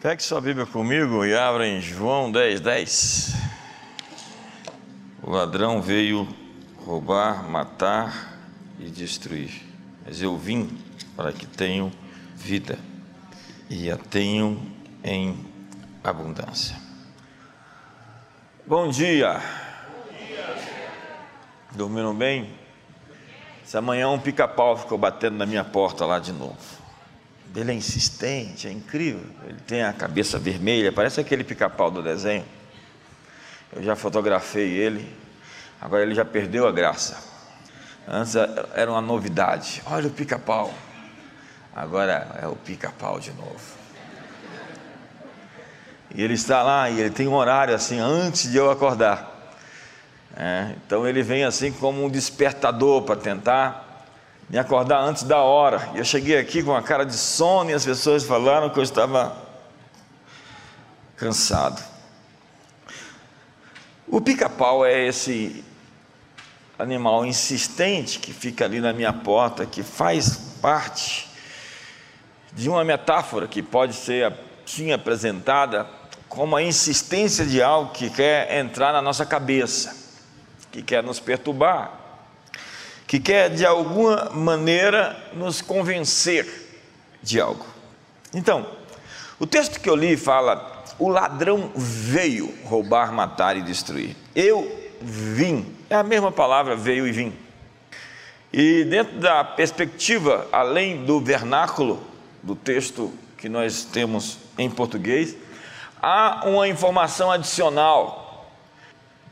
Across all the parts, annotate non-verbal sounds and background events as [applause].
Pegue sua Bíblia comigo e abra em João 10, 10. O ladrão veio roubar, matar e destruir. Mas eu vim para que tenham vida e a tenham em abundância. Bom dia. Dormiram bem? Essa manhã um pica-pau ficou batendo na minha porta lá de novo. Ele é insistente, é incrível. Ele tem a cabeça vermelha, parece aquele pica-pau do desenho. Eu já fotografei ele, agora ele já perdeu a graça. Antes era uma novidade. Olha o pica-pau. Agora é o pica-pau de novo. E ele está lá e ele tem um horário assim antes de eu acordar. É, então ele vem assim como um despertador para tentar me acordar antes da hora. E eu cheguei aqui com uma cara de sono e as pessoas falaram que eu estava cansado. O pica-pau é esse animal insistente que fica ali na minha porta, que faz parte de uma metáfora que pode ser assim apresentada como a insistência de algo que quer entrar na nossa cabeça, que quer nos perturbar, que quer de alguma maneira nos convencer de algo. Então, o texto que eu li fala: o ladrão veio roubar, matar e destruir. Eu vim, é a mesma palavra veio e vim. E dentro da perspectiva, além do vernáculo do texto que nós temos em português, há uma informação adicional.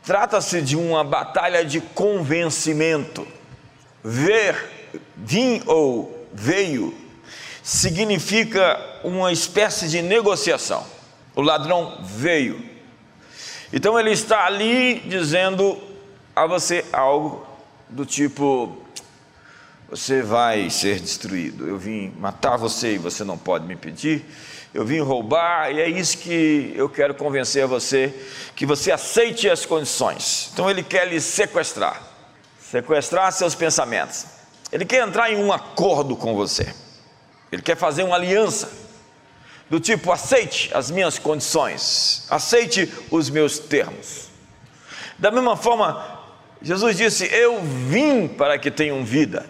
Trata-se de uma batalha de convencimento. Ver, vim ou veio, significa uma espécie de negociação. O ladrão veio. Então ele está ali dizendo a você algo do tipo: você vai ser destruído. Eu vim matar você e você não pode me impedir. Eu vim roubar e é isso que eu quero convencer você que você aceite as condições. Então ele quer lhe sequestrar sequestrar seus pensamentos. Ele quer entrar em um acordo com você. Ele quer fazer uma aliança do tipo: aceite as minhas condições, aceite os meus termos. Da mesma forma, Jesus disse: Eu vim para que tenham vida.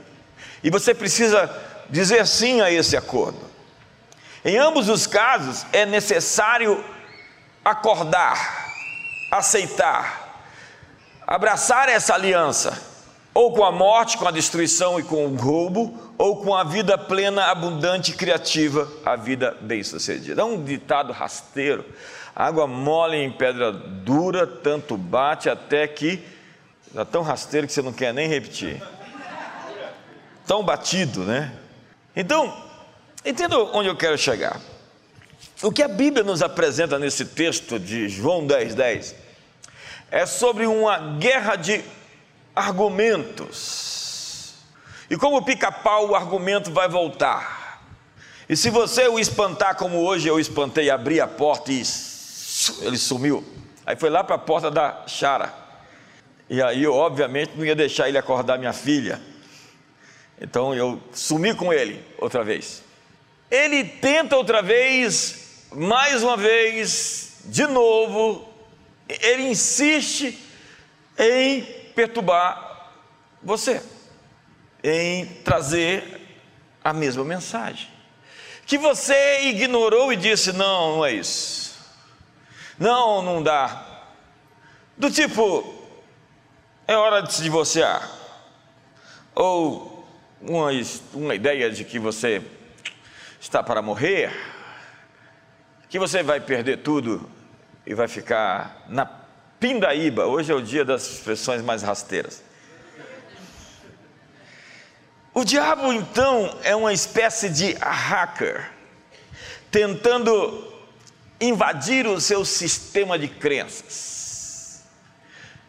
E você precisa dizer sim a esse acordo. Em ambos os casos, é necessário acordar, aceitar, abraçar essa aliança ou com a morte, com a destruição e com o roubo, ou com a vida plena, abundante e criativa, a vida bem-sucedida. É um ditado rasteiro. Água mole em pedra dura, tanto bate até que já tão rasteiro que você não quer nem repetir. Tão batido, né? Então, entenda onde eu quero chegar. O que a Bíblia nos apresenta nesse texto de João 10, 10 é sobre uma guerra de argumentos. E como pica-pau, o argumento vai voltar. E se você o espantar como hoje eu espantei, abri a porta e ele sumiu. Aí foi lá para a porta da Chara. E aí eu, obviamente, não ia deixar ele acordar minha filha. Então eu sumi com ele outra vez. Ele tenta outra vez, mais uma vez, de novo. Ele insiste em perturbar você, em trazer a mesma mensagem. Que você ignorou e disse: não, não é isso. Não, não dá. Do tipo, é hora de se divorciar. Ou uma, uma ideia de que você está para morrer, que você vai perder tudo e vai ficar na Pindaíba, hoje é o dia das expressões mais rasteiras. O diabo, então, é uma espécie de hacker, tentando invadir o seu sistema de crenças.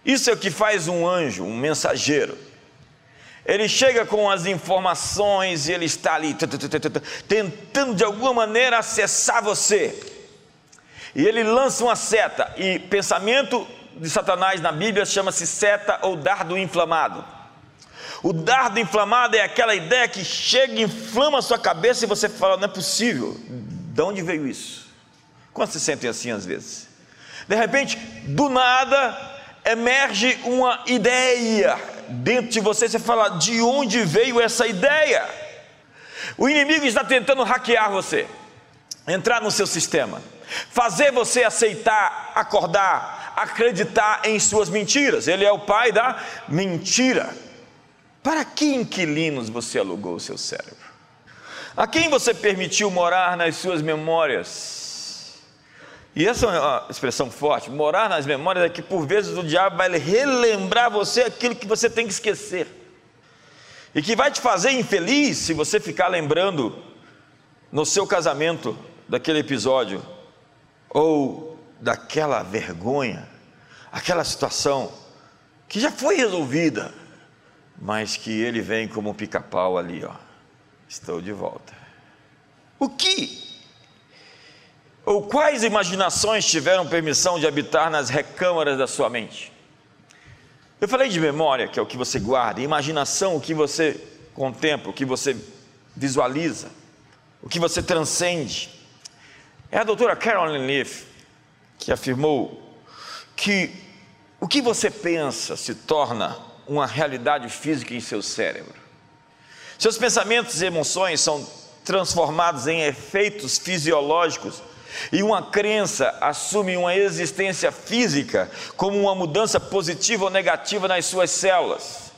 Isso é o que faz um anjo, um mensageiro. Ele chega com as informações e ele está ali tentando de alguma maneira acessar você. E ele lança uma seta e pensamento de Satanás na Bíblia chama-se seta ou dardo inflamado. O dardo inflamado é aquela ideia que chega inflama a sua cabeça e você fala: não é possível. De onde veio isso? Quantos se sentem assim às vezes? De repente, do nada, emerge uma ideia dentro de você, você fala: de onde veio essa ideia? O inimigo está tentando hackear você, entrar no seu sistema, fazer você aceitar, acordar, acreditar em suas mentiras. Ele é o pai da mentira. Para que inquilinos você alugou o seu cérebro? A quem você permitiu morar nas suas memórias? E essa é uma expressão forte. Morar nas memórias é que por vezes o diabo vai relembrar você aquilo que você tem que esquecer. E que vai te fazer infeliz se você ficar lembrando no seu casamento daquele episódio ou daquela vergonha, aquela situação que já foi resolvida, mas que ele vem como um pica-pau ali, ó. Estou de volta. O que ou quais imaginações tiveram permissão de habitar nas recâmaras da sua mente? Eu falei de memória, que é o que você guarda, imaginação, o que você contempla, o que você visualiza, o que você transcende. É a doutora Carolyn Leaf que afirmou que o que você pensa se torna uma realidade física em seu cérebro. Seus pensamentos e emoções são transformados em efeitos fisiológicos e uma crença assume uma existência física como uma mudança positiva ou negativa nas suas células.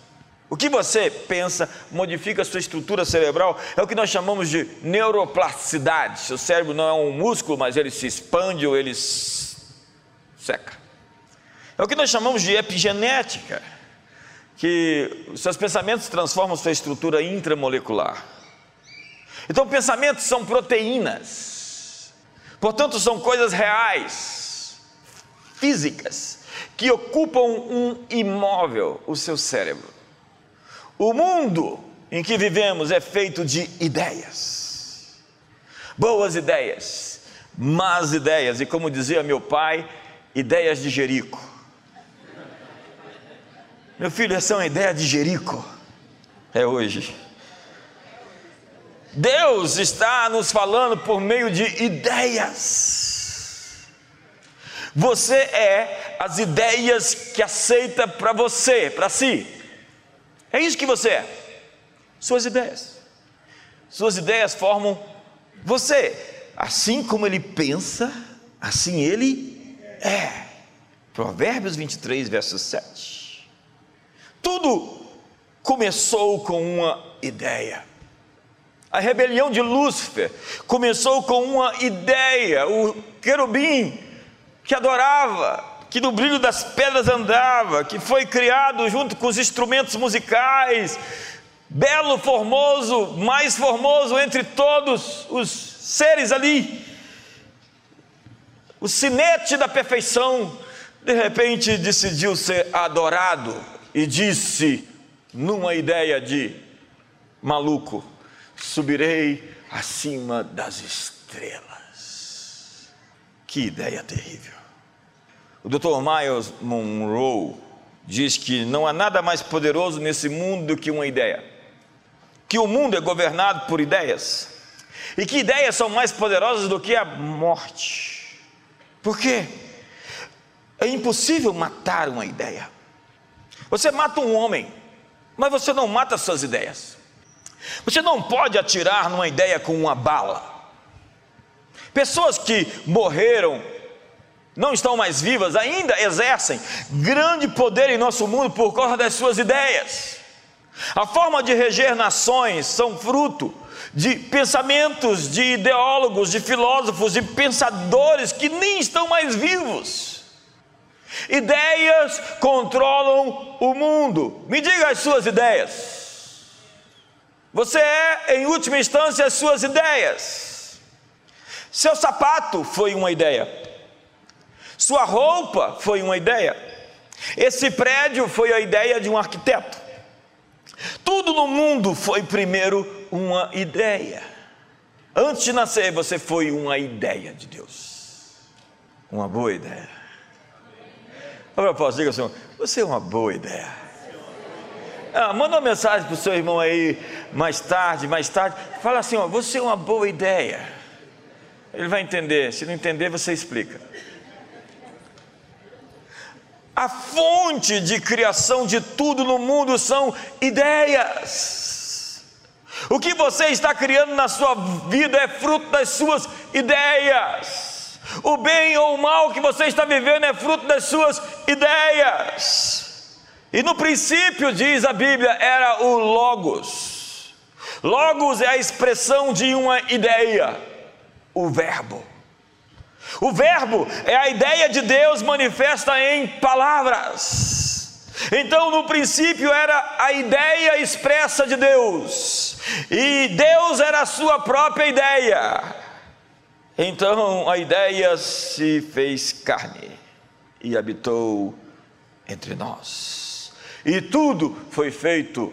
O que você pensa modifica a sua estrutura cerebral, é o que nós chamamos de neuroplasticidade. Seu cérebro não é um músculo, mas ele se expande ou ele seca. É o que nós chamamos de epigenética, que seus pensamentos transformam sua estrutura intramolecular. Então, pensamentos são proteínas Portanto, são coisas reais, físicas, que ocupam um imóvel, o seu cérebro. O mundo em que vivemos é feito de ideias, boas ideias, más ideias, e como dizia meu pai, ideias de Jerico. Meu filho, essa é uma ideia de Jerico, é hoje. Deus está nos falando por meio de ideias. Você é as ideias que aceita para você, para si. É isso que você é. Suas ideias. Suas ideias formam você. Assim como ele pensa, assim ele é. Provérbios 23, verso 7. Tudo começou com uma ideia. A rebelião de Lúcifer começou com uma ideia, o querubim que adorava, que no brilho das pedras andava, que foi criado junto com os instrumentos musicais, belo, formoso, mais formoso entre todos os seres ali, o sinete da perfeição, de repente decidiu ser adorado e disse, numa ideia de maluco, subirei acima das estrelas. Que ideia terrível. O Dr. Miles Monroe diz que não há nada mais poderoso nesse mundo do que uma ideia. Que o mundo é governado por ideias. E que ideias são mais poderosas do que a morte. Por quê? É impossível matar uma ideia. Você mata um homem, mas você não mata suas ideias. Você não pode atirar numa ideia com uma bala. Pessoas que morreram, não estão mais vivas, ainda exercem grande poder em nosso mundo por causa das suas ideias. A forma de reger nações são fruto de pensamentos de ideólogos, de filósofos, de pensadores que nem estão mais vivos. Ideias controlam o mundo. Me diga as suas ideias. Você é, em última instância, as suas ideias. Seu sapato foi uma ideia. Sua roupa foi uma ideia. Esse prédio foi a ideia de um arquiteto. Tudo no mundo foi primeiro uma ideia. Antes de nascer, você foi uma ideia de Deus. Uma boa ideia. A propósito, diga assim: você é uma boa ideia. Ah, manda uma mensagem para o seu irmão aí mais tarde, mais tarde. Fala assim: ó, você é uma boa ideia. Ele vai entender. Se não entender, você explica. A fonte de criação de tudo no mundo são ideias. O que você está criando na sua vida é fruto das suas ideias. O bem ou o mal que você está vivendo é fruto das suas ideias. E no princípio, diz a Bíblia, era o Logos. Logos é a expressão de uma ideia, o Verbo. O Verbo é a ideia de Deus manifesta em palavras. Então, no princípio, era a ideia expressa de Deus, e Deus era a sua própria ideia. Então, a ideia se fez carne e habitou entre nós, e tudo foi feito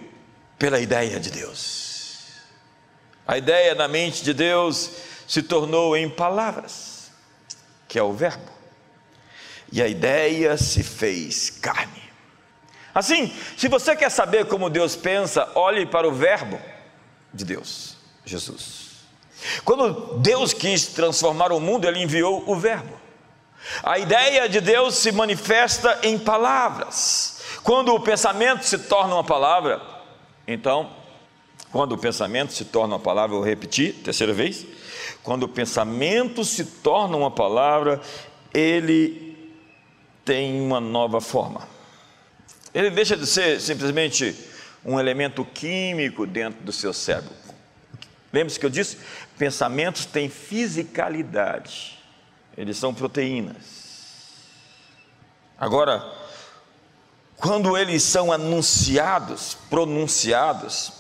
pela ideia de Deus. A ideia na mente de Deus se tornou em palavras que é o Verbo. E a ideia se fez carne. Assim, se você quer saber como Deus pensa, olhe para o Verbo de Deus, Jesus. Quando Deus quis transformar o mundo, Ele enviou o Verbo. A ideia de Deus se manifesta em palavras. Quando o pensamento se torna uma palavra, então, quando o pensamento se torna uma palavra, eu vou repetir, terceira vez. Quando o pensamento se torna uma palavra, ele tem uma nova forma. Ele deixa de ser simplesmente um elemento químico dentro do seu cérebro. Lembre-se que eu disse: pensamentos têm fisicalidade, eles são proteínas. Agora, quando eles são anunciados, pronunciados,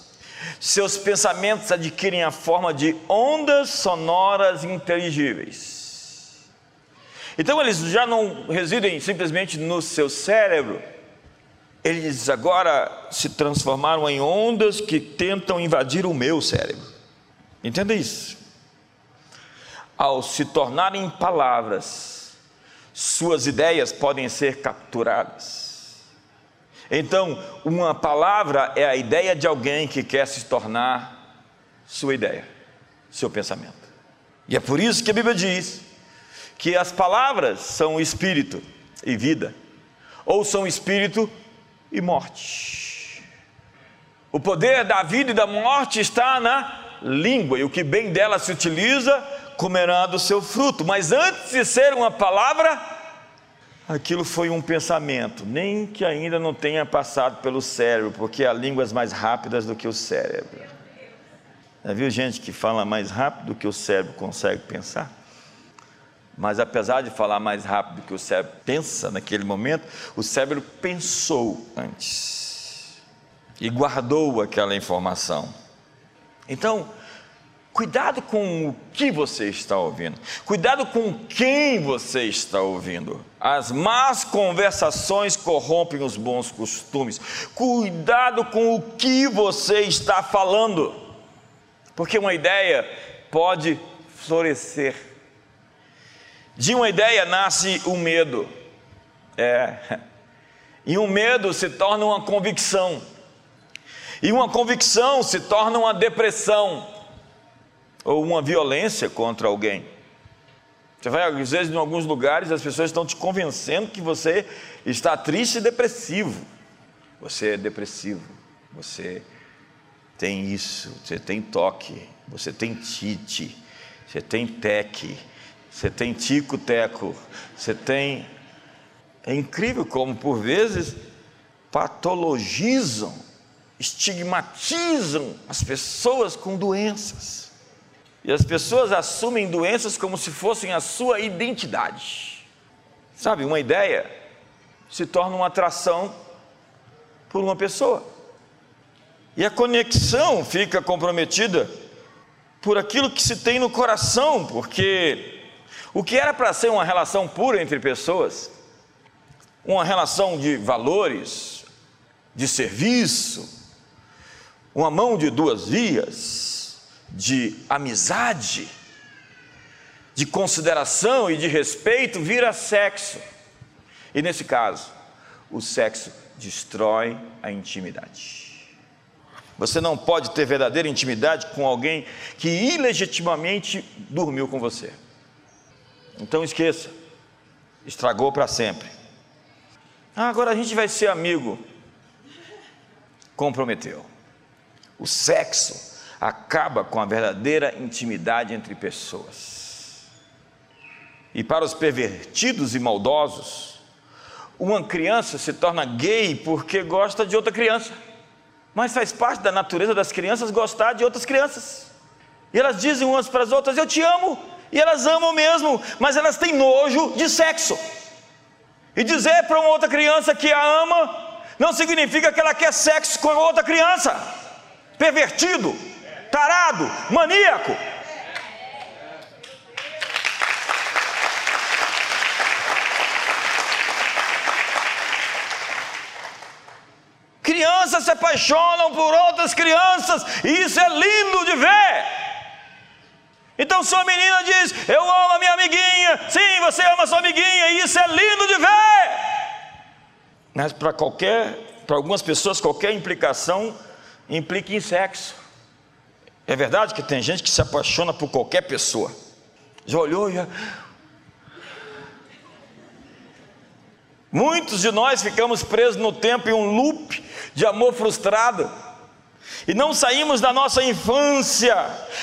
seus pensamentos adquirem a forma de ondas sonoras inteligíveis. Então eles já não residem simplesmente no seu cérebro, eles agora se transformaram em ondas que tentam invadir o meu cérebro. Entenda isso. Ao se tornarem palavras, suas ideias podem ser capturadas. Então, uma palavra é a ideia de alguém que quer se tornar sua ideia, seu pensamento. E é por isso que a Bíblia diz que as palavras são espírito e vida, ou são espírito e morte. O poder da vida e da morte está na língua, e o que bem dela se utiliza comerá do seu fruto. Mas antes de ser uma palavra, aquilo foi um pensamento, nem que ainda não tenha passado pelo cérebro, porque há línguas mais rápidas do que o cérebro. Já viu gente que fala mais rápido do que o cérebro consegue pensar? Mas apesar de falar mais rápido do que o cérebro pensa naquele momento, o cérebro pensou antes e guardou aquela informação. Então, Cuidado com o que você está ouvindo. Cuidado com quem você está ouvindo. As más conversações corrompem os bons costumes. Cuidado com o que você está falando. Porque uma ideia pode florescer. De uma ideia nasce o um medo. É. E um medo se torna uma convicção. E uma convicção se torna uma depressão ou uma violência contra alguém. Você vai, às vezes, em alguns lugares, as pessoas estão te convencendo que você está triste e depressivo. Você é depressivo, você tem isso, você tem toque, você tem tite, você tem teque, você tem tico-teco, você tem. É incrível como, por vezes, patologizam, estigmatizam as pessoas com doenças. E as pessoas assumem doenças como se fossem a sua identidade. Sabe, uma ideia se torna uma atração por uma pessoa. E a conexão fica comprometida por aquilo que se tem no coração, porque o que era para ser uma relação pura entre pessoas, uma relação de valores, de serviço, uma mão de duas vias, de amizade, de consideração e de respeito vira sexo. E nesse caso, o sexo destrói a intimidade. Você não pode ter verdadeira intimidade com alguém que ilegitimamente dormiu com você. Então esqueça, estragou para sempre. Ah, agora a gente vai ser amigo. Comprometeu. O sexo acaba com a verdadeira intimidade entre pessoas. E para os pervertidos e maldosos, uma criança se torna gay porque gosta de outra criança. Mas faz parte da natureza das crianças gostar de outras crianças. E elas dizem umas para as outras: Eu te amo. E elas amam mesmo, mas elas têm nojo de sexo. E dizer para uma outra criança que a ama não significa que ela quer sexo com outra criança. Pervertido, tarado, maníaco. Crianças se apaixonam por outras crianças, e isso é lindo de ver. Então sua menina diz: Eu amo a minha amiguinha. Sim, você ama a sua amiguinha, e isso é lindo de ver. Mas para qualquer, para algumas pessoas, qualquer implicação implica em sexo. É verdade que tem gente que se apaixona por qualquer pessoa. Já olhou, já. Muitos de nós ficamos presos no tempo em um loop de amor frustrado. E não saímos da nossa infância,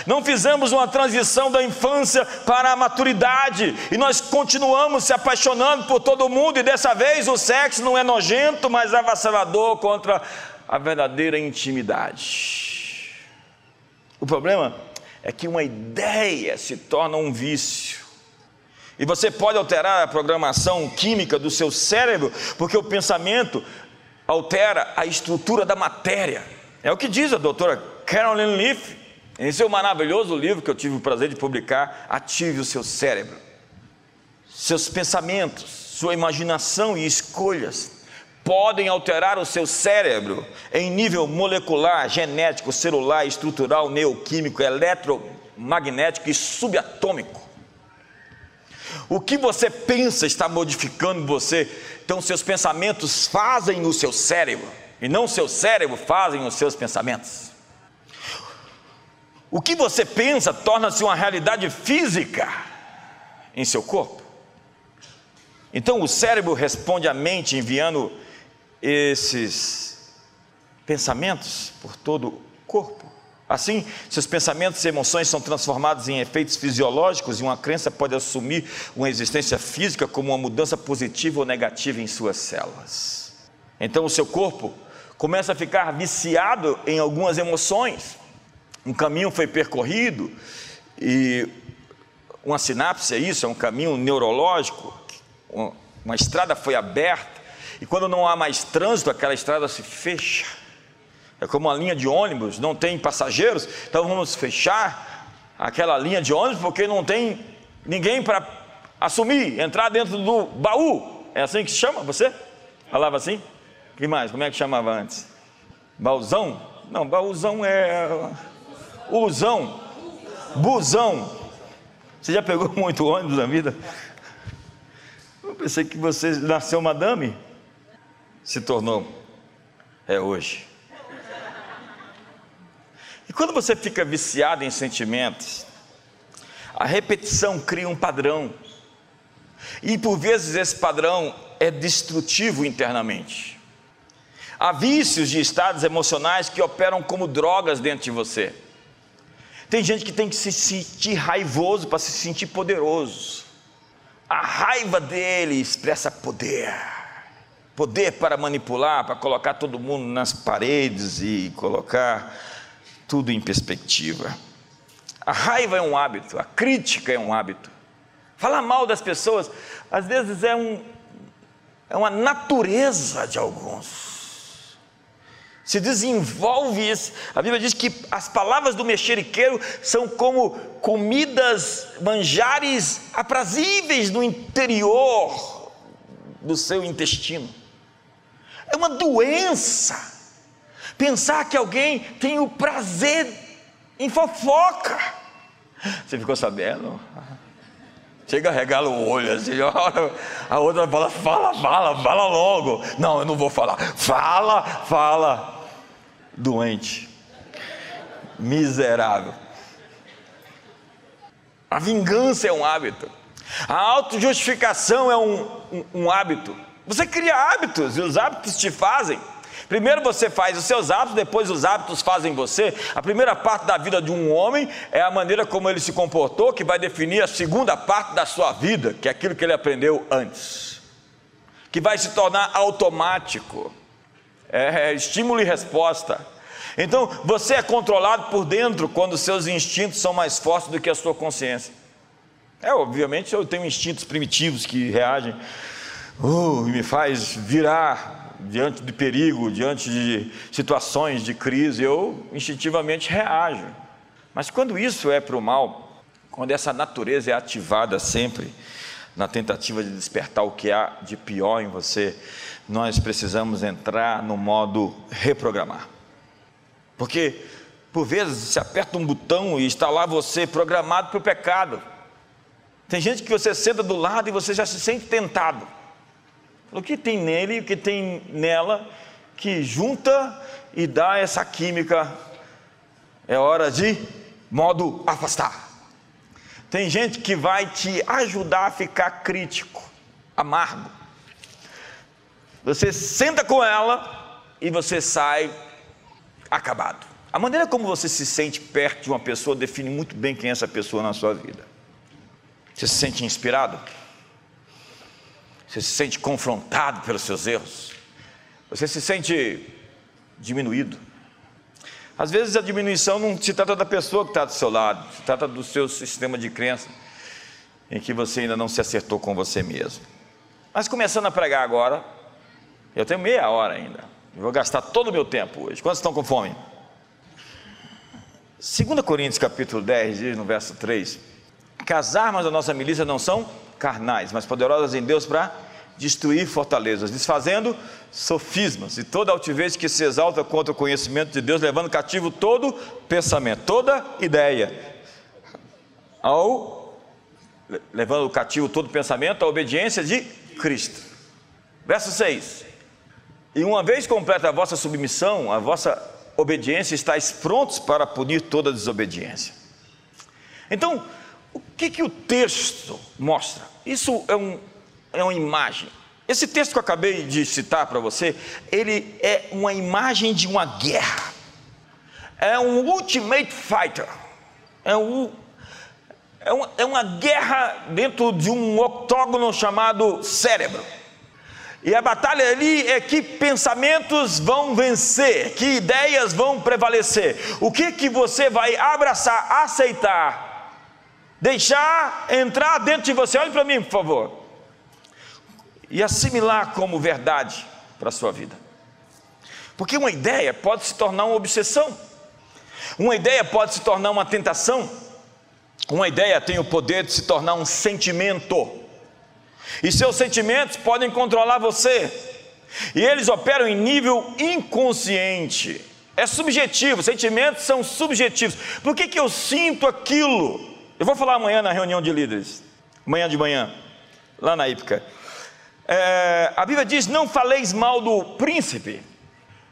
não fizemos uma transição da infância para a maturidade, e nós continuamos se apaixonando por todo mundo, e dessa vez o sexo não é nojento, mas avassalador contra a verdadeira intimidade. O problema é que uma ideia se torna um vício. E você pode alterar a programação química do seu cérebro, porque o pensamento altera a estrutura da matéria. É o que diz a doutora Carolyn Leaf em seu maravilhoso livro que eu tive o prazer de publicar, Ative o seu cérebro. Seus pensamentos, sua imaginação e escolhas podem alterar o seu cérebro em nível molecular, genético, celular, estrutural, neoquímico, eletromagnético e subatômico. O que você pensa está modificando você. Então, seus pensamentos fazem o seu cérebro, e não seu cérebro fazem os seus pensamentos. O que você pensa torna-se uma realidade física em seu corpo. Então, o cérebro responde à mente enviando esses pensamentos por todo o corpo. Assim, seus pensamentos e emoções são transformados em efeitos fisiológicos e uma crença pode assumir uma existência física como uma mudança positiva ou negativa em suas células. Então, o seu corpo começa a ficar viciado em algumas emoções. Um caminho foi percorrido e uma sinapse é isso, é um caminho neurológico, uma estrada foi aberta e quando não há mais trânsito, aquela estrada se fecha é como uma linha de ônibus, não tem passageiros, então vamos fechar aquela linha de ônibus porque não tem ninguém para assumir, entrar dentro do baú. É assim que se chama? Você? Falava assim? que mais? Como é que chamava antes? Bauzão? Não, baúzão é. Usão. Busão. Você já pegou [laughs] muito ônibus na vida? Eu pensei que você nasceu madame. Se tornou. É hoje. E quando você fica viciado em sentimentos, a repetição cria um padrão. E por vezes esse padrão é destrutivo internamente. Há vícios de estados emocionais que operam como drogas dentro de você. Tem gente que tem que se sentir raivoso para se sentir poderoso. A raiva dele expressa poder. Poder para manipular, para colocar todo mundo nas paredes e colocar tudo em perspectiva. A raiva é um hábito, a crítica é um hábito. Falar mal das pessoas, às vezes é, um, é uma natureza de alguns. Se desenvolve isso. A Bíblia diz que as palavras do mexeriqueiro são como comidas, manjares aprazíveis no interior do seu intestino. É uma doença Pensar que alguém tem o prazer em fofoca. Você ficou sabendo? Chega, regala o olho assim, [laughs] a outra fala, fala, fala, fala logo. Não, eu não vou falar. Fala, fala. Doente. Miserável. A vingança é um hábito. A autojustificação é um, um, um hábito. Você cria hábitos e os hábitos te fazem. Primeiro você faz os seus hábitos, depois os hábitos fazem você. A primeira parte da vida de um homem é a maneira como ele se comportou, que vai definir a segunda parte da sua vida, que é aquilo que ele aprendeu antes, que vai se tornar automático. É, é estímulo e resposta. Então você é controlado por dentro quando seus instintos são mais fortes do que a sua consciência. É, obviamente eu tenho instintos primitivos que reagem uh, me faz virar diante de perigo, diante de situações de crise, eu instintivamente reajo. Mas quando isso é para o mal, quando essa natureza é ativada sempre na tentativa de despertar o que há de pior em você, nós precisamos entrar no modo reprogramar. Porque, por vezes, se aperta um botão e está lá você programado para o pecado. Tem gente que você senta do lado e você já se sente tentado. O que tem nele, o que tem nela, que junta e dá essa química. É hora de modo afastar. Tem gente que vai te ajudar a ficar crítico, amargo. Você senta com ela e você sai acabado. A maneira como você se sente perto de uma pessoa define muito bem quem é essa pessoa na sua vida. Você se sente inspirado? Você se sente confrontado pelos seus erros. Você se sente diminuído. Às vezes a diminuição não se trata da pessoa que está do seu lado, se trata do seu sistema de crença, em que você ainda não se acertou com você mesmo. Mas começando a pregar agora, eu tenho meia hora ainda, eu vou gastar todo o meu tempo hoje. Quantos estão com fome? 2 Coríntios capítulo 10 diz no verso 3: que as armas da nossa milícia não são carnais, mas poderosas em Deus para destruir fortalezas, desfazendo sofismas e toda altivez que se exalta contra o conhecimento de Deus, levando cativo todo pensamento, toda ideia, ao levando cativo todo pensamento à obediência de Cristo. Verso 6. E uma vez completa a vossa submissão, a vossa obediência, estáis prontos para punir toda desobediência. Então, que, que o texto mostra? Isso é, um, é uma imagem. Esse texto que eu acabei de citar para você, ele é uma imagem de uma guerra. É um ultimate fighter. É, um, é, uma, é uma guerra dentro de um octógono chamado cérebro. E a batalha ali é que pensamentos vão vencer, que ideias vão prevalecer. O que que você vai abraçar, aceitar deixar entrar dentro de você, olhe para mim, por favor, e assimilar como verdade para a sua vida. Porque uma ideia pode se tornar uma obsessão, uma ideia pode se tornar uma tentação, uma ideia tem o poder de se tornar um sentimento, e seus sentimentos podem controlar você, e eles operam em nível inconsciente, é subjetivo, sentimentos são subjetivos. Por que, que eu sinto aquilo? Eu vou falar amanhã na reunião de líderes, amanhã de manhã, lá na Ípica. É, a Bíblia diz: Não faleis mal do príncipe,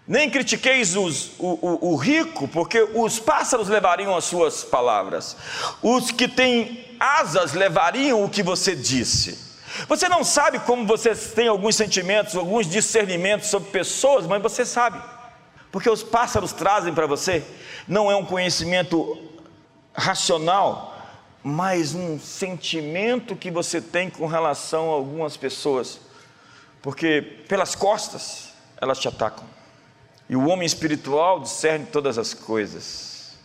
nem critiqueis os, o, o, o rico, porque os pássaros levariam as suas palavras, os que têm asas levariam o que você disse. Você não sabe como você tem alguns sentimentos, alguns discernimentos sobre pessoas, mas você sabe, porque os pássaros trazem para você, não é um conhecimento racional, mas um sentimento que você tem com relação a algumas pessoas, porque pelas costas elas te atacam, e o homem espiritual discerne todas as coisas.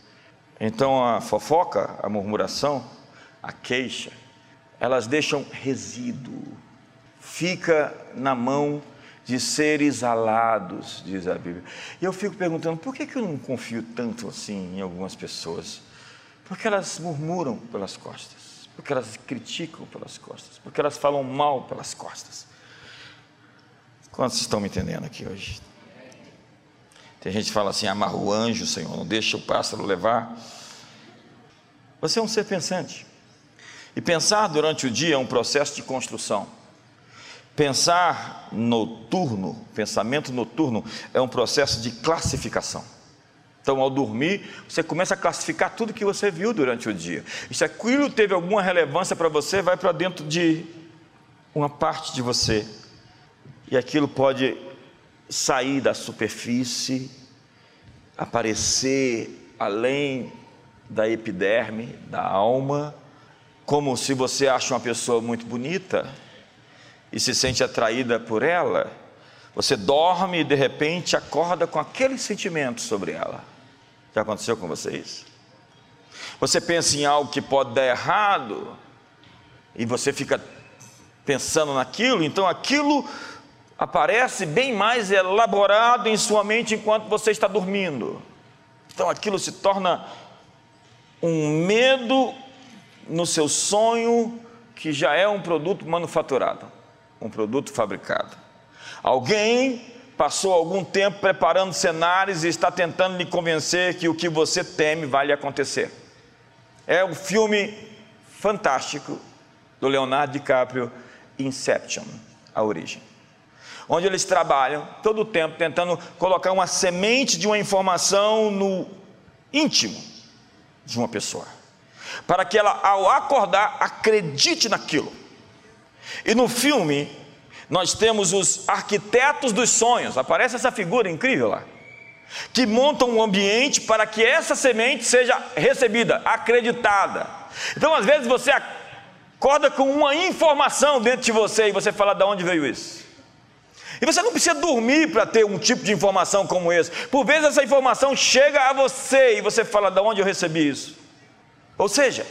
Então a fofoca, a murmuração, a queixa, elas deixam resíduo, fica na mão de seres alados, diz a Bíblia. E eu fico perguntando, por que eu não confio tanto assim em algumas pessoas? Porque elas murmuram pelas costas, porque elas criticam pelas costas, porque elas falam mal pelas costas. Quantos estão me entendendo aqui hoje? Tem gente que fala assim: amarra o anjo, Senhor, não deixa o pássaro levar. Você é um ser pensante. E pensar durante o dia é um processo de construção. Pensar noturno, pensamento noturno, é um processo de classificação. Então, ao dormir, você começa a classificar tudo que você viu durante o dia. E se aquilo teve alguma relevância para você, vai para dentro de uma parte de você. E aquilo pode sair da superfície, aparecer além da epiderme, da alma, como se você acha uma pessoa muito bonita e se sente atraída por ela, você dorme e de repente acorda com aquele sentimento sobre ela. Já aconteceu com vocês? Você pensa em algo que pode dar errado e você fica pensando naquilo, então aquilo aparece bem mais elaborado em sua mente enquanto você está dormindo. Então aquilo se torna um medo no seu sonho que já é um produto manufaturado, um produto fabricado. Alguém passou algum tempo preparando cenários e está tentando lhe convencer que o que você teme vai lhe acontecer. É o filme fantástico do Leonardo DiCaprio, Inception, a origem. Onde eles trabalham todo o tempo tentando colocar uma semente de uma informação no íntimo de uma pessoa, para que ela, ao acordar, acredite naquilo. E no filme, nós temos os arquitetos dos sonhos, aparece essa figura incrível lá, que montam um ambiente para que essa semente seja recebida, acreditada. Então, às vezes, você acorda com uma informação dentro de você e você fala: de onde veio isso? E você não precisa dormir para ter um tipo de informação como esse. Por vezes essa informação chega a você e você fala: de onde eu recebi isso? Ou seja,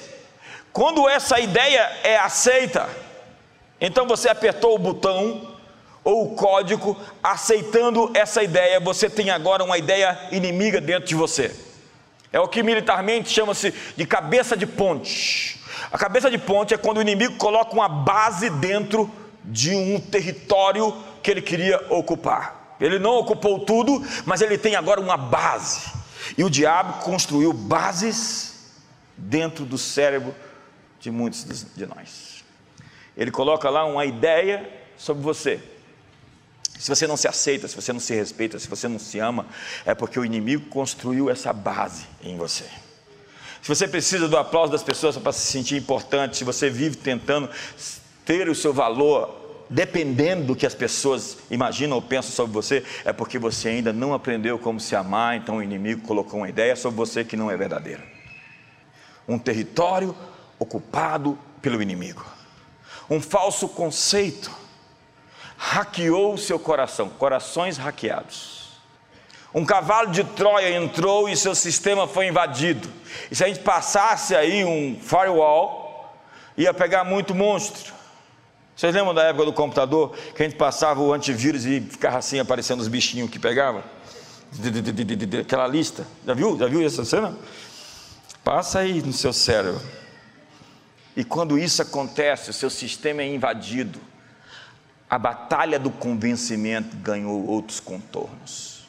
quando essa ideia é aceita, então você apertou o botão ou o código aceitando essa ideia, você tem agora uma ideia inimiga dentro de você. É o que militarmente chama-se de cabeça de ponte. A cabeça de ponte é quando o inimigo coloca uma base dentro de um território que ele queria ocupar. Ele não ocupou tudo, mas ele tem agora uma base. E o diabo construiu bases dentro do cérebro de muitos de nós. Ele coloca lá uma ideia sobre você. Se você não se aceita, se você não se respeita, se você não se ama, é porque o inimigo construiu essa base em você. Se você precisa do aplauso das pessoas para se sentir importante, se você vive tentando ter o seu valor dependendo do que as pessoas imaginam ou pensam sobre você, é porque você ainda não aprendeu como se amar, então o inimigo colocou uma ideia sobre você que não é verdadeira. Um território ocupado pelo inimigo. Um falso conceito hackeou o seu coração, corações hackeados. Um cavalo de Troia entrou e seu sistema foi invadido. E se a gente passasse aí um firewall, ia pegar muito monstro. Vocês lembram da época do computador que a gente passava o antivírus e ficava assim aparecendo os bichinhos que pegava? Aquela lista. Já viu? Já viu essa cena? Passa aí no seu cérebro. E quando isso acontece, o seu sistema é invadido. A batalha do convencimento ganhou outros contornos.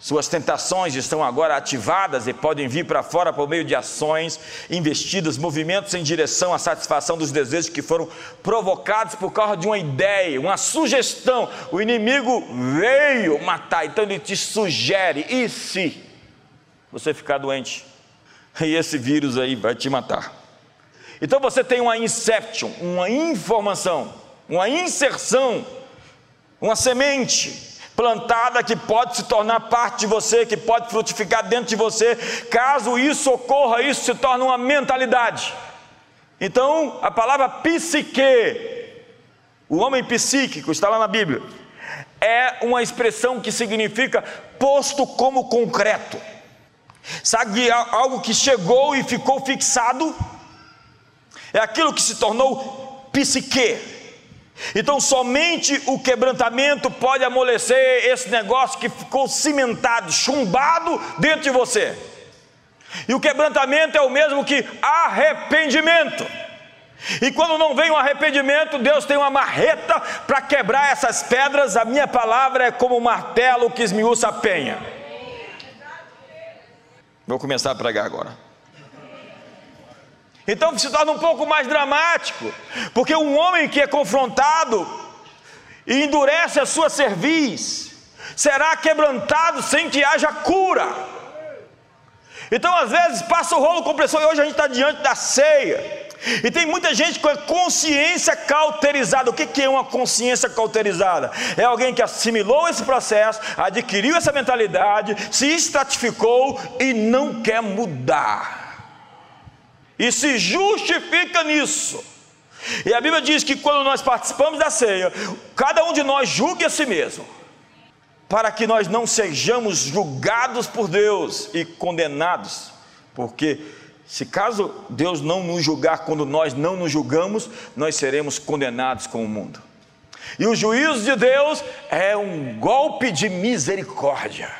Suas tentações estão agora ativadas e podem vir para fora por meio de ações investidas, movimentos em direção à satisfação dos desejos que foram provocados por causa de uma ideia, uma sugestão. O inimigo veio matar, então ele te sugere: e se você ficar doente? E esse vírus aí vai te matar. Então você tem uma inception, uma informação, uma inserção, uma semente plantada que pode se tornar parte de você, que pode frutificar dentro de você. Caso isso ocorra, isso se torna uma mentalidade. Então, a palavra psique, o homem psíquico, está lá na Bíblia, é uma expressão que significa posto como concreto. Sabe algo que chegou e ficou fixado? É aquilo que se tornou psique. Então, somente o quebrantamento pode amolecer esse negócio que ficou cimentado, chumbado dentro de você. E o quebrantamento é o mesmo que arrependimento. E quando não vem o um arrependimento, Deus tem uma marreta para quebrar essas pedras. A minha palavra é como um martelo que esmiuça a penha. Vou começar a pregar agora. Então se torna um pouco mais dramático, porque um homem que é confrontado e endurece a sua cerviz, será quebrantado sem que haja cura. Então, às vezes, passa o rolo compressor e hoje a gente está diante da ceia. E tem muita gente com a consciência cauterizada. O que é uma consciência cauterizada? É alguém que assimilou esse processo, adquiriu essa mentalidade, se estratificou e não quer mudar. E se justifica nisso. E a Bíblia diz que quando nós participamos da ceia, cada um de nós julgue a si mesmo, para que nós não sejamos julgados por Deus e condenados, porque se caso Deus não nos julgar quando nós não nos julgamos, nós seremos condenados com o mundo. E o juízo de Deus é um golpe de misericórdia,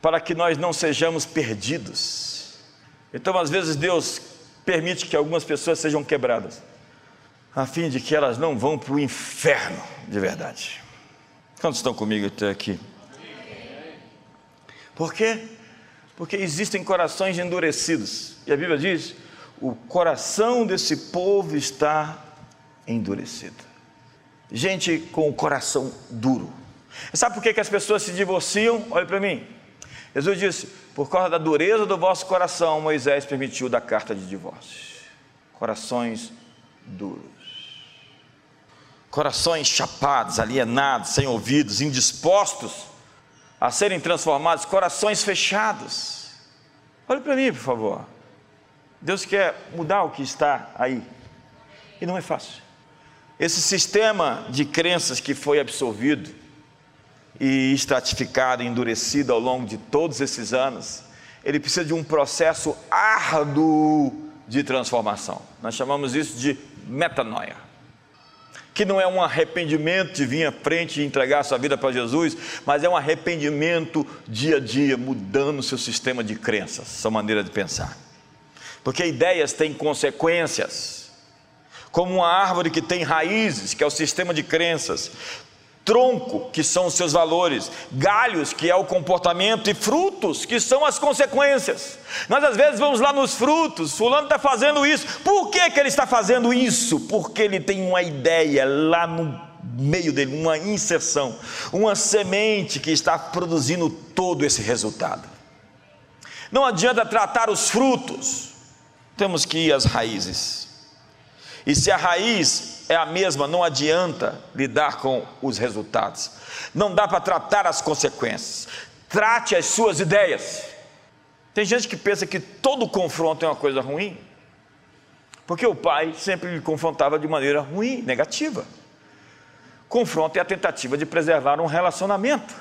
para que nós não sejamos perdidos. Então, às vezes, Deus permite que algumas pessoas sejam quebradas, a fim de que elas não vão para o inferno de verdade. Quantos estão comigo até aqui? Por quê? Porque existem corações endurecidos. E a Bíblia diz: o coração desse povo está endurecido. Gente com o coração duro. Sabe por que, que as pessoas se divorciam? Olha para mim. Jesus disse: por causa da dureza do vosso coração, Moisés permitiu da carta de divórcio. Corações duros. Corações chapados, alienados, sem ouvidos, indispostos a serem transformados, corações fechados. Olhe para mim, por favor. Deus quer mudar o que está aí. E não é fácil. Esse sistema de crenças que foi absorvido e estratificado, endurecido ao longo de todos esses anos, ele precisa de um processo árduo de transformação. Nós chamamos isso de metanoia que não é um arrependimento de vir à frente e entregar sua vida para Jesus, mas é um arrependimento dia a dia, mudando seu sistema de crenças, sua maneira de pensar. Porque ideias têm consequências, como uma árvore que tem raízes, que é o sistema de crenças, tronco, que são os seus valores, galhos, que é o comportamento, e frutos, que são as consequências. Nós às vezes vamos lá nos frutos, fulano está fazendo isso. Por que, que ele está fazendo isso? Porque ele tem uma ideia lá no meio dele, uma inserção, uma semente que está produzindo todo esse resultado. Não adianta tratar os frutos, temos que ir às raízes. E se a raiz é a mesma, não adianta lidar com os resultados. Não dá para tratar as consequências. Trate as suas ideias. Tem gente que pensa que todo confronto é uma coisa ruim, porque o pai sempre lhe confrontava de maneira ruim, negativa. Confronto é a tentativa de preservar um relacionamento.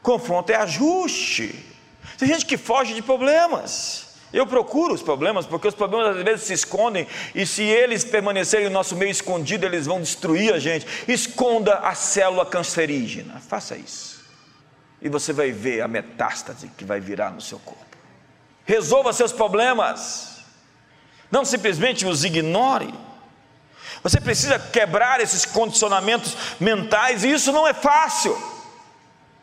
Confronto é ajuste. Tem gente que foge de problemas. Eu procuro os problemas, porque os problemas às vezes se escondem, e se eles permanecerem no nosso meio escondido, eles vão destruir a gente. Esconda a célula cancerígena, faça isso. E você vai ver a metástase que vai virar no seu corpo. Resolva seus problemas, não simplesmente os ignore. Você precisa quebrar esses condicionamentos mentais, e isso não é fácil.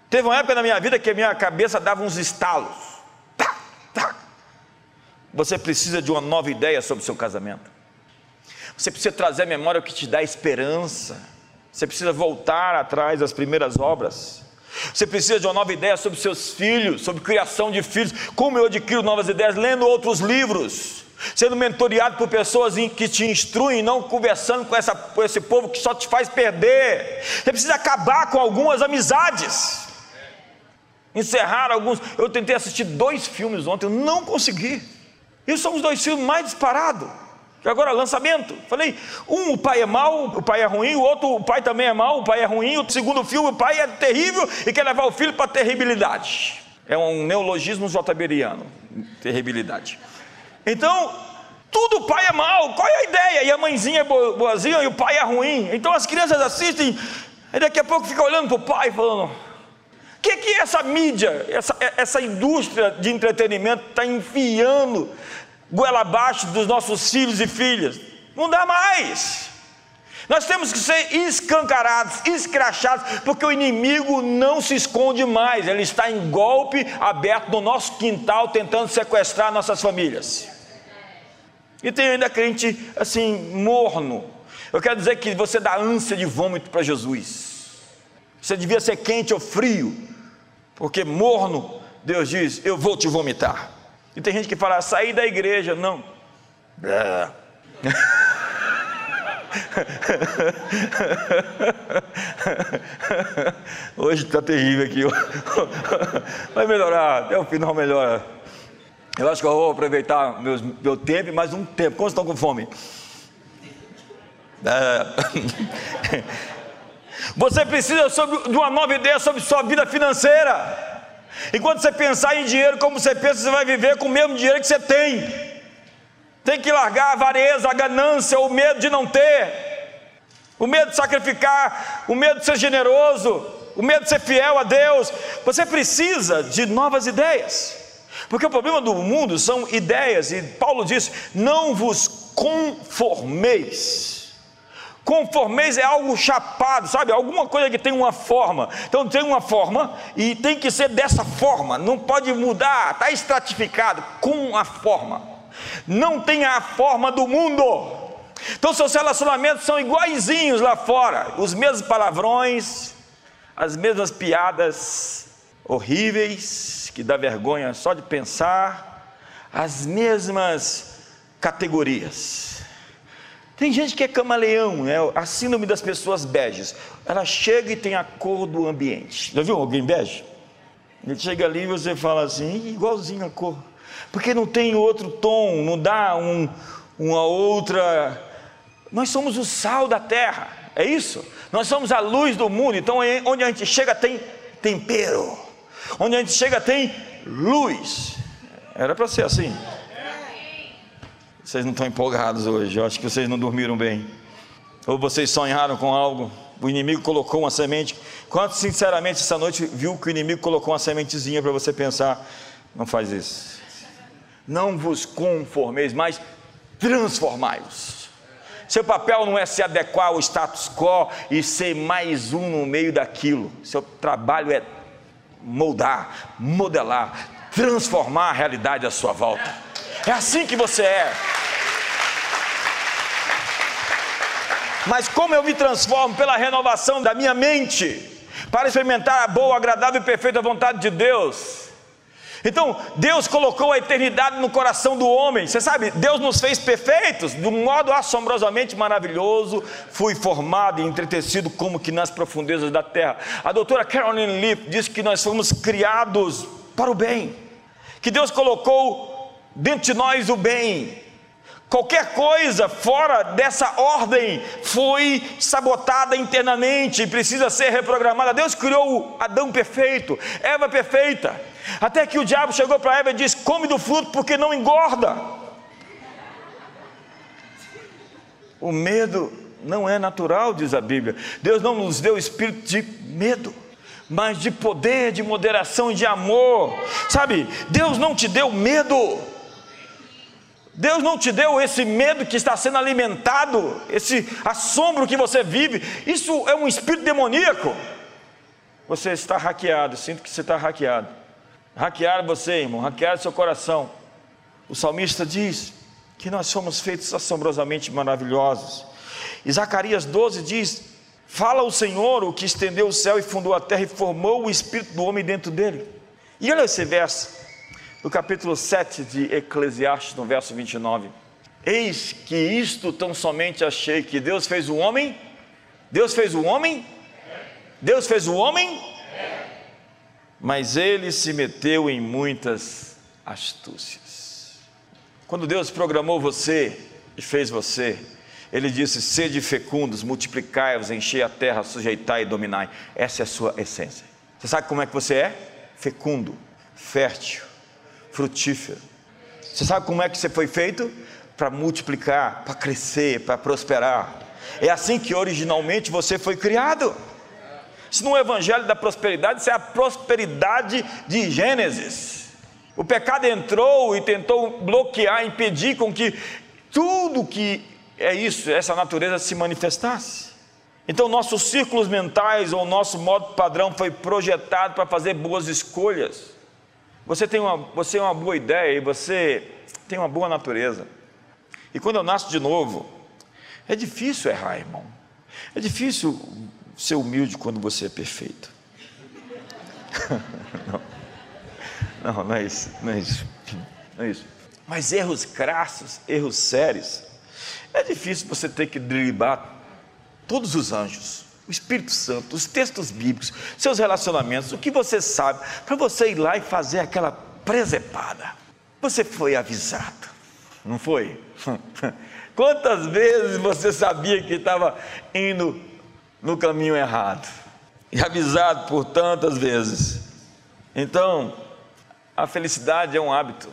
Teve uma época na minha vida que a minha cabeça dava uns estalos você precisa de uma nova ideia sobre o seu casamento. Você precisa trazer à memória o que te dá esperança. Você precisa voltar atrás das primeiras obras. Você precisa de uma nova ideia sobre seus filhos, sobre criação de filhos. Como eu adquiro novas ideias? Lendo outros livros, sendo mentoreado por pessoas que te instruem, não conversando com, essa, com esse povo que só te faz perder. Você precisa acabar com algumas amizades, encerrar alguns. Eu tentei assistir dois filmes ontem, eu não consegui. E são os dois filmes mais disparados. Agora lançamento. Falei, um o pai é mau, o pai é ruim, o outro o pai também é mau, o pai é ruim, o segundo filme o pai é terrível e quer levar o filho para a terribilidade. É um neologismo jaberiano, terribilidade. Então, tudo o pai é mau, qual é a ideia? E a mãezinha é boazinha e o pai é ruim. Então as crianças assistem, e daqui a pouco fica olhando para o pai falando, que, que essa mídia, essa, essa indústria de entretenimento está enfiando goela abaixo dos nossos filhos e filhas? Não dá mais. Nós temos que ser escancarados, escrachados, porque o inimigo não se esconde mais, ele está em golpe aberto no nosso quintal, tentando sequestrar nossas famílias. E tem ainda crente assim, morno. Eu quero dizer que você dá ânsia de vômito para Jesus. Você devia ser quente ou frio, porque morno, Deus diz: Eu vou te vomitar. E tem gente que fala, sair da igreja. Não. [laughs] Hoje está terrível aqui. [laughs] Vai melhorar, até o final melhora. Eu acho que eu vou aproveitar meus, meu tempo mais um tempo. Como estão com fome? [laughs] Você precisa sobre, de uma nova ideia sobre sua vida financeira. E quando você pensar em dinheiro, como você pensa, você vai viver com o mesmo dinheiro que você tem. Tem que largar a avareza, a ganância, o medo de não ter, o medo de sacrificar, o medo de ser generoso, o medo de ser fiel a Deus. Você precisa de novas ideias, porque o problema do mundo são ideias, e Paulo diz: não vos conformeis. Conformeis é algo chapado, sabe? Alguma coisa que tem uma forma. Então tem uma forma e tem que ser dessa forma, não pode mudar, está estratificado com a forma não tenha a forma do mundo. Então seus relacionamentos são iguaizinhos lá fora, os mesmos palavrões, as mesmas piadas horríveis que dá vergonha só de pensar, as mesmas categorias. Tem gente que é camaleão, né? a síndrome das pessoas beges. Ela chega e tem a cor do ambiente. Já viu alguém bege? Ele chega ali e você fala assim, igualzinho a cor porque não tem outro tom, não dá um, uma outra. Nós somos o sal da terra, é isso? Nós somos a luz do mundo, então onde a gente chega tem tempero, onde a gente chega tem luz. Era para ser assim. Vocês não estão empolgados hoje, eu acho que vocês não dormiram bem. Ou vocês sonharam com algo, o inimigo colocou uma semente. Quanto sinceramente essa noite viu que o inimigo colocou uma sementezinha para você pensar? Não faz isso não vos conformeis, mas transformai-vos. Seu papel não é se adequar ao status quo e ser mais um no meio daquilo. Seu trabalho é moldar, modelar, transformar a realidade à sua volta. É assim que você é. Mas como eu me transformo pela renovação da minha mente, para experimentar a boa, agradável e perfeita vontade de Deus, então, Deus colocou a eternidade no coração do homem. Você sabe, Deus nos fez perfeitos, de um modo assombrosamente maravilhoso. Fui formado e entretecido como que nas profundezas da terra. A doutora Carolyn Leaf diz que nós fomos criados para o bem, que Deus colocou dentro de nós o bem. Qualquer coisa fora dessa ordem foi sabotada internamente e precisa ser reprogramada. Deus criou Adão perfeito, Eva perfeita. Até que o diabo chegou para Eva e disse: Come do fruto porque não engorda. O medo não é natural, diz a Bíblia. Deus não nos deu espírito de medo, mas de poder, de moderação e de amor. Sabe, Deus não te deu medo. Deus não te deu esse medo que está sendo alimentado, esse assombro que você vive. Isso é um espírito demoníaco. Você está hackeado, sinto que você está hackeado. Hackear você, irmão, hackear seu coração. O salmista diz que nós somos feitos assombrosamente maravilhosos. E Zacarias 12 diz: Fala o Senhor, o que estendeu o céu e fundou a terra e formou o espírito do homem dentro dele. E olha esse verso, no capítulo 7 de Eclesiastes, no verso 29. Eis que isto tão somente achei que Deus fez o homem. Deus fez o homem? Deus fez o homem? mas ele se meteu em muitas astúcias. Quando Deus programou você e fez você, ele disse: sede fecundos, multiplicai-vos, enchei a terra, sujeitai e dominai. Essa é a sua essência. Você sabe como é que você é? Fecundo, fértil, frutífero. Você sabe como é que você foi feito? Para multiplicar, para crescer, para prosperar. É assim que originalmente você foi criado. Isso não é o evangelho da prosperidade, isso é a prosperidade de Gênesis. O pecado entrou e tentou bloquear, impedir com que tudo que é isso, essa natureza se manifestasse. Então, nossos círculos mentais ou nosso modo padrão foi projetado para fazer boas escolhas. Você tem uma, você é uma boa ideia e você tem uma boa natureza. E quando eu nasço de novo, é difícil errar, irmão. É difícil ser humilde quando você é perfeito. [laughs] não. não, não é isso, não é isso. Não é isso? Mas erros crassos, erros sérios, é difícil você ter que driblar todos os anjos, o Espírito Santo, os textos bíblicos, seus relacionamentos, o que você sabe, para você ir lá e fazer aquela presepada. Você foi avisado, não foi? [laughs] Quantas vezes você sabia que estava indo no caminho errado? E avisado por tantas vezes. Então, a felicidade é um hábito.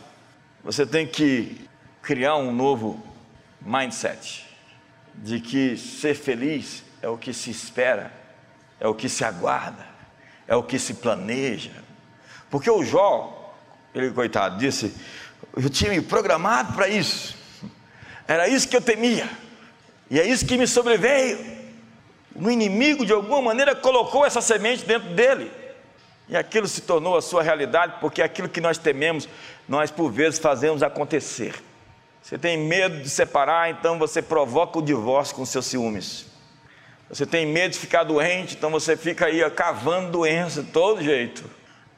Você tem que criar um novo mindset de que ser feliz é o que se espera, é o que se aguarda, é o que se planeja. Porque o Jó, ele coitado, disse: Eu tinha me programado para isso. Era isso que eu temia. E é isso que me sobreveio. O inimigo, de alguma maneira, colocou essa semente dentro dele. E aquilo se tornou a sua realidade, porque aquilo que nós tememos, nós por vezes fazemos acontecer. Você tem medo de separar, então você provoca o divórcio com seus ciúmes. Você tem medo de ficar doente, então você fica aí cavando doença de todo jeito.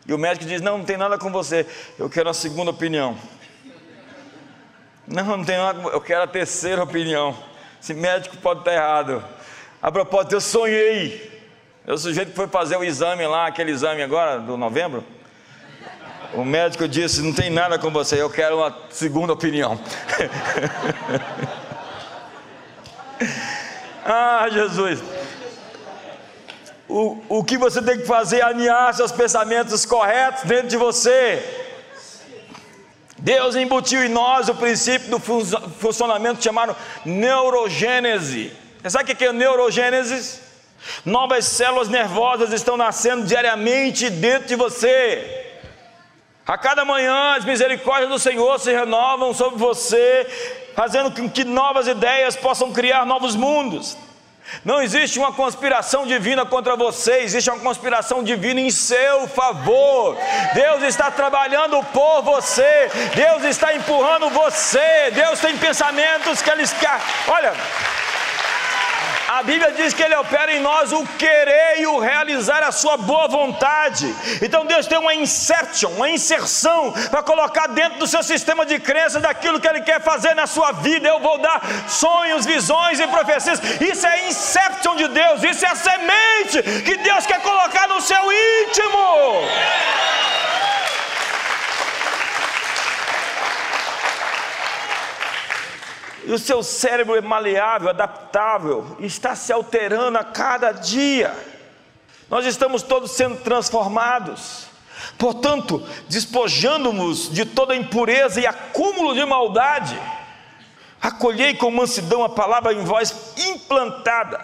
E o médico diz: Não, não tem nada com você, eu quero a segunda opinião. Não, não tem nada, eu quero a terceira opinião. Esse médico pode estar errado. A propósito, eu sonhei. O sujeito foi fazer o exame lá, aquele exame agora, do novembro. O médico disse: Não tem nada com você, eu quero uma segunda opinião. [laughs] ah, Jesus. O, o que você tem que fazer é alinhar seus pensamentos corretos dentro de você. Deus embutiu em nós o princípio do funcionamento chamado neurogênese. Você sabe o que é neurogênese? Novas células nervosas estão nascendo diariamente dentro de você. A cada manhã as misericórdias do Senhor se renovam sobre você, fazendo com que novas ideias possam criar novos mundos. Não existe uma conspiração divina contra você, existe uma conspiração divina em seu favor. Deus está trabalhando por você, Deus está empurrando você, Deus tem pensamentos que eles querem. Olha, a Bíblia diz que Ele opera em nós o querer e o realizar a sua boa vontade. Então Deus tem uma insertion, uma inserção para colocar dentro do seu sistema de crença daquilo que Ele quer fazer na sua vida. Eu vou dar sonhos, visões e profecias. Isso é insertion de Deus, isso é a semente que Deus quer colocar no seu íntimo. E o seu cérebro é maleável, adaptável, está se alterando a cada dia. Nós estamos todos sendo transformados. Portanto, despojando-nos de toda impureza e acúmulo de maldade, acolhei com mansidão a palavra em voz implantada,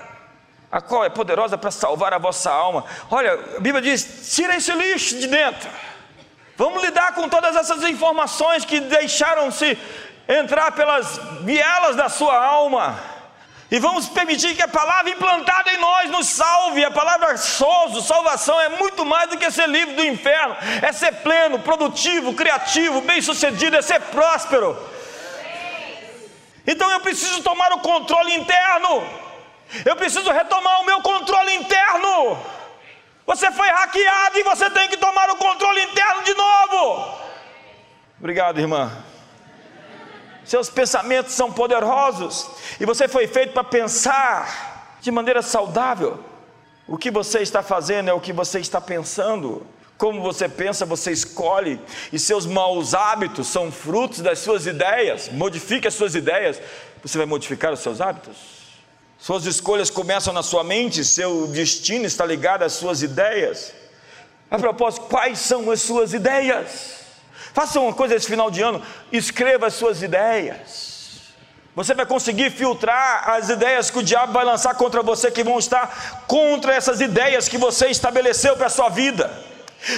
a qual é poderosa para salvar a vossa alma. Olha, a Bíblia diz: tira esse lixo de dentro. Vamos lidar com todas essas informações que deixaram-se entrar pelas vielas da sua alma. E vamos permitir que a palavra implantada em nós nos salve. A palavra sozo, salvação, é muito mais do que ser livre do inferno. É ser pleno, produtivo, criativo, bem-sucedido, é ser próspero. Então eu preciso tomar o controle interno. Eu preciso retomar o meu controle interno. Você foi hackeado e você tem que tomar o controle interno de novo. Obrigado, irmã seus pensamentos são poderosos e você foi feito para pensar de maneira saudável. O que você está fazendo é o que você está pensando. Como você pensa, você escolhe, e seus maus hábitos são frutos das suas ideias. Modifique as suas ideias, você vai modificar os seus hábitos. Suas escolhas começam na sua mente, seu destino está ligado às suas ideias. A propósito, quais são as suas ideias? Faça uma coisa esse final de ano, escreva as suas ideias. Você vai conseguir filtrar as ideias que o diabo vai lançar contra você, que vão estar contra essas ideias que você estabeleceu para a sua vida.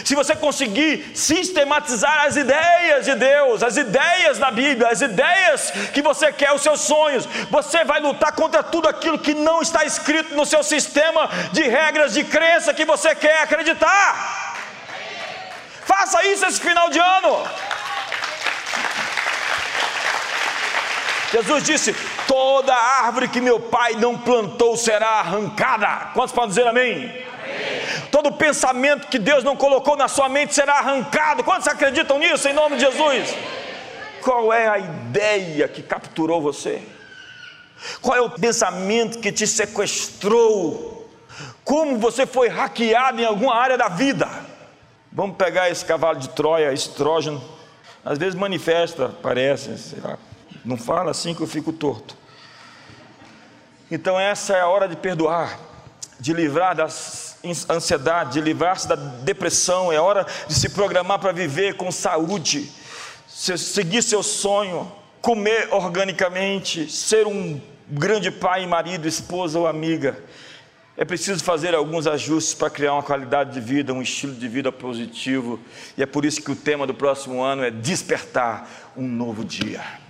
Se você conseguir sistematizar as ideias de Deus, as ideias da Bíblia, as ideias que você quer, os seus sonhos, você vai lutar contra tudo aquilo que não está escrito no seu sistema de regras de crença que você quer acreditar. Faça isso esse final de ano. Jesus disse: Toda árvore que meu pai não plantou será arrancada. Quantos podem dizer amém? amém? Todo pensamento que Deus não colocou na sua mente será arrancado. Quantos acreditam nisso em nome de Jesus? qual é a ideia que capturou você? Qual é o pensamento que te sequestrou? Como você foi hackeado em alguma área da vida? Vamos pegar esse cavalo de Troia, estrógeno. Às vezes manifesta, parece, sei lá. Não fala assim que eu fico torto. Então essa é a hora de perdoar, de livrar das ansiedade, de livrar-se da depressão, é hora de se programar para viver com saúde, seguir seu sonho, comer organicamente, ser um grande pai, marido, esposa ou amiga. É preciso fazer alguns ajustes para criar uma qualidade de vida, um estilo de vida positivo. E é por isso que o tema do próximo ano é despertar um novo dia.